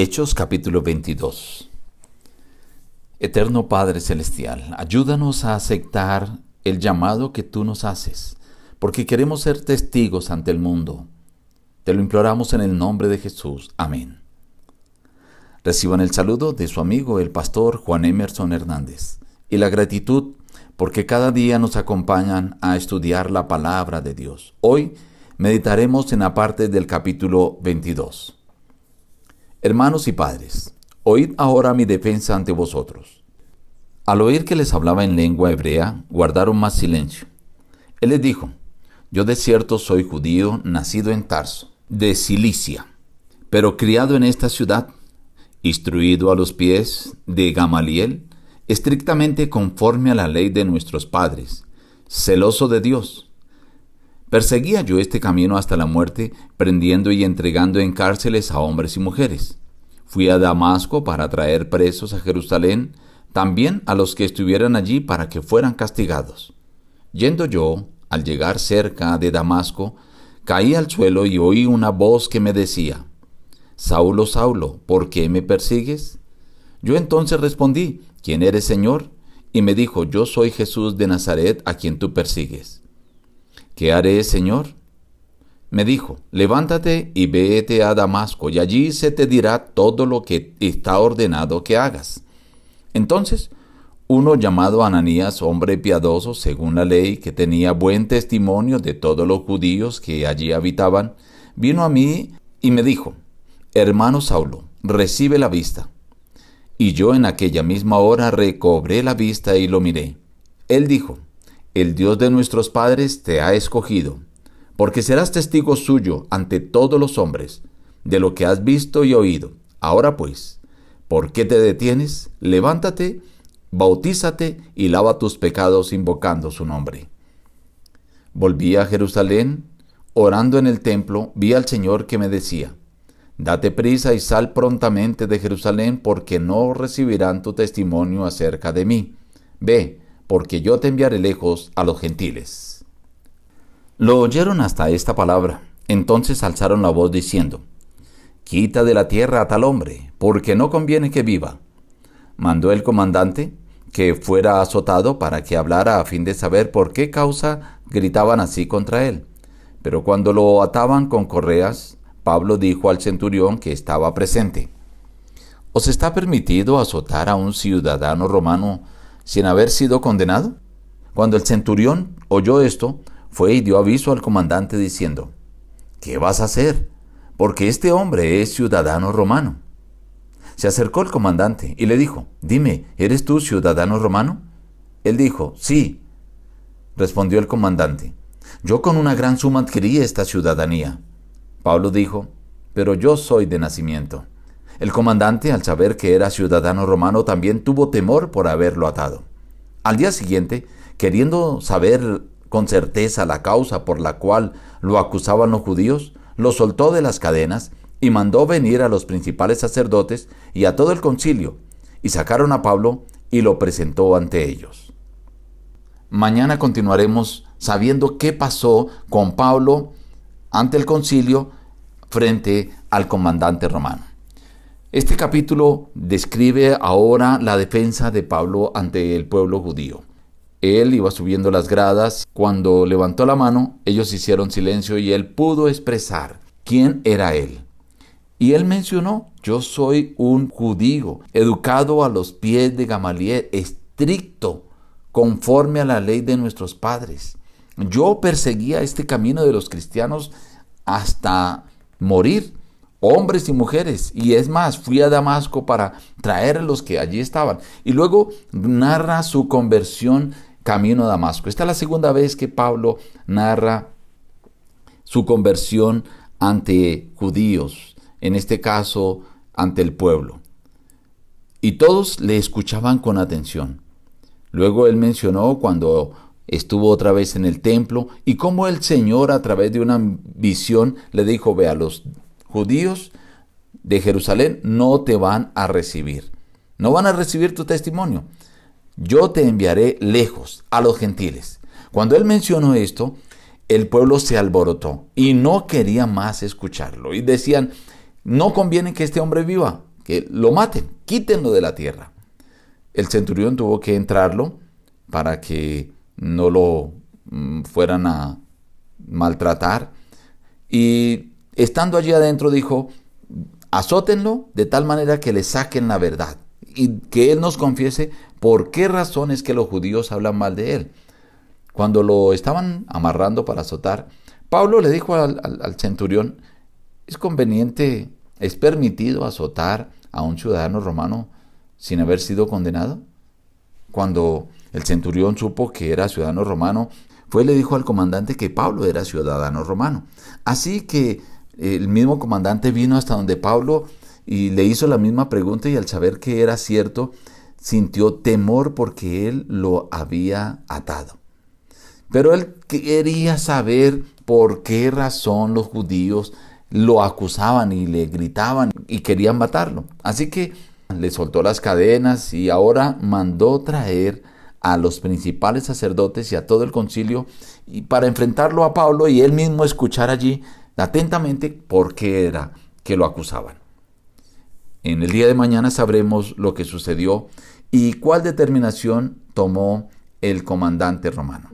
Hechos capítulo 22 Eterno Padre Celestial, ayúdanos a aceptar el llamado que tú nos haces, porque queremos ser testigos ante el mundo. Te lo imploramos en el nombre de Jesús. Amén. Reciban el saludo de su amigo el pastor Juan Emerson Hernández y la gratitud porque cada día nos acompañan a estudiar la palabra de Dios. Hoy meditaremos en la parte del capítulo 22. Hermanos y padres, oíd ahora mi defensa ante vosotros. Al oír que les hablaba en lengua hebrea, guardaron más silencio. Él les dijo, yo de cierto soy judío, nacido en Tarso, de Cilicia, pero criado en esta ciudad, instruido a los pies de Gamaliel, estrictamente conforme a la ley de nuestros padres, celoso de Dios Perseguía yo este camino hasta la muerte, prendiendo y entregando en cárceles a hombres y mujeres. Fui a Damasco para traer presos a Jerusalén, también a los que estuvieran allí para que fueran castigados. Yendo yo, al llegar cerca de Damasco, caí al suelo y oí una voz que me decía, Saulo, Saulo, ¿por qué me persigues? Yo entonces respondí, ¿quién eres, Señor? Y me dijo, yo soy Jesús de Nazaret a quien tú persigues. ¿Qué haré, Señor? Me dijo, levántate y vete a Damasco, y allí se te dirá todo lo que está ordenado que hagas. Entonces, uno llamado Ananías, hombre piadoso según la ley, que tenía buen testimonio de todos los judíos que allí habitaban, vino a mí y me dijo, Hermano Saulo, recibe la vista. Y yo en aquella misma hora recobré la vista y lo miré. Él dijo, el Dios de nuestros padres te ha escogido, porque serás testigo suyo ante todos los hombres de lo que has visto y oído. Ahora pues, ¿por qué te detienes? Levántate, bautízate y lava tus pecados invocando su nombre. Volví a Jerusalén, orando en el templo, vi al Señor que me decía, Date prisa y sal prontamente de Jerusalén, porque no recibirán tu testimonio acerca de mí. Ve, porque yo te enviaré lejos a los gentiles. Lo oyeron hasta esta palabra. Entonces alzaron la voz diciendo, Quita de la tierra a tal hombre, porque no conviene que viva. Mandó el comandante que fuera azotado para que hablara a fin de saber por qué causa gritaban así contra él. Pero cuando lo ataban con correas, Pablo dijo al centurión que estaba presente, ¿Os está permitido azotar a un ciudadano romano sin haber sido condenado? Cuando el centurión oyó esto, fue y dio aviso al comandante diciendo, ¿qué vas a hacer? Porque este hombre es ciudadano romano. Se acercó el comandante y le dijo, dime, ¿eres tú ciudadano romano? Él dijo, sí. Respondió el comandante, yo con una gran suma adquirí esta ciudadanía. Pablo dijo, pero yo soy de nacimiento. El comandante, al saber que era ciudadano romano, también tuvo temor por haberlo atado. Al día siguiente, queriendo saber con certeza la causa por la cual lo acusaban los judíos, lo soltó de las cadenas y mandó venir a los principales sacerdotes y a todo el concilio, y sacaron a Pablo y lo presentó ante ellos. Mañana continuaremos sabiendo qué pasó con Pablo ante el concilio frente al comandante romano. Este capítulo describe ahora la defensa de Pablo ante el pueblo judío. Él iba subiendo las gradas, cuando levantó la mano, ellos hicieron silencio y él pudo expresar quién era él. Y él mencionó, yo soy un judío, educado a los pies de Gamaliel, estricto, conforme a la ley de nuestros padres. Yo perseguía este camino de los cristianos hasta morir hombres y mujeres. Y es más, fui a Damasco para traer a los que allí estaban. Y luego narra su conversión camino a Damasco. Esta es la segunda vez que Pablo narra su conversión ante judíos, en este caso ante el pueblo. Y todos le escuchaban con atención. Luego él mencionó cuando estuvo otra vez en el templo y cómo el Señor a través de una visión le dijo, ve a los judíos de Jerusalén no te van a recibir. No van a recibir tu testimonio. Yo te enviaré lejos a los gentiles. Cuando él mencionó esto, el pueblo se alborotó y no quería más escucharlo. Y decían, no conviene que este hombre viva, que lo maten, quítenlo de la tierra. El centurión tuvo que entrarlo para que no lo mm, fueran a maltratar. Y estando allí adentro dijo, azótenlo de tal manera que le saquen la verdad y que él nos confiese por qué razones que los judíos hablan mal de él. Cuando lo estaban amarrando para azotar, Pablo le dijo al, al centurión, es conveniente, es permitido azotar a un ciudadano romano sin haber sido condenado. Cuando el centurión supo que era ciudadano romano, fue y le dijo al comandante que Pablo era ciudadano romano. Así que el mismo comandante vino hasta donde Pablo y le hizo la misma pregunta y al saber que era cierto, sintió temor porque él lo había atado. Pero él quería saber por qué razón los judíos lo acusaban y le gritaban y querían matarlo. Así que le soltó las cadenas y ahora mandó traer a los principales sacerdotes y a todo el concilio y para enfrentarlo a Pablo y él mismo escuchar allí atentamente por qué era que lo acusaban. En el día de mañana sabremos lo que sucedió y cuál determinación tomó el comandante romano.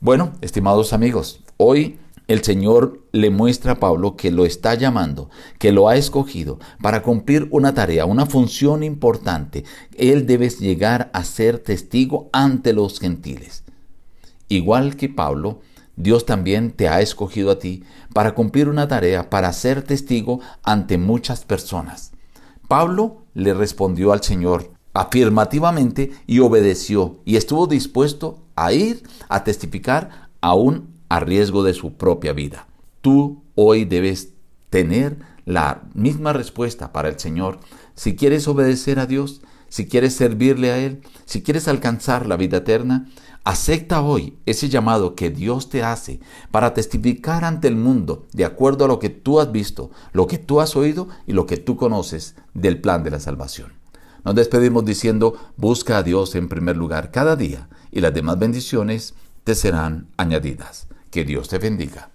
Bueno, estimados amigos, hoy el Señor le muestra a Pablo que lo está llamando, que lo ha escogido para cumplir una tarea, una función importante. Él debe llegar a ser testigo ante los gentiles. Igual que Pablo, Dios también te ha escogido a ti para cumplir una tarea, para ser testigo ante muchas personas. Pablo le respondió al Señor afirmativamente y obedeció y estuvo dispuesto a ir a testificar aún a riesgo de su propia vida. Tú hoy debes tener la misma respuesta para el Señor. Si quieres obedecer a Dios, si quieres servirle a Él, si quieres alcanzar la vida eterna, acepta hoy ese llamado que Dios te hace para testificar ante el mundo de acuerdo a lo que tú has visto, lo que tú has oído y lo que tú conoces del plan de la salvación. Nos despedimos diciendo, busca a Dios en primer lugar cada día y las demás bendiciones te serán añadidas. Que Dios te bendiga.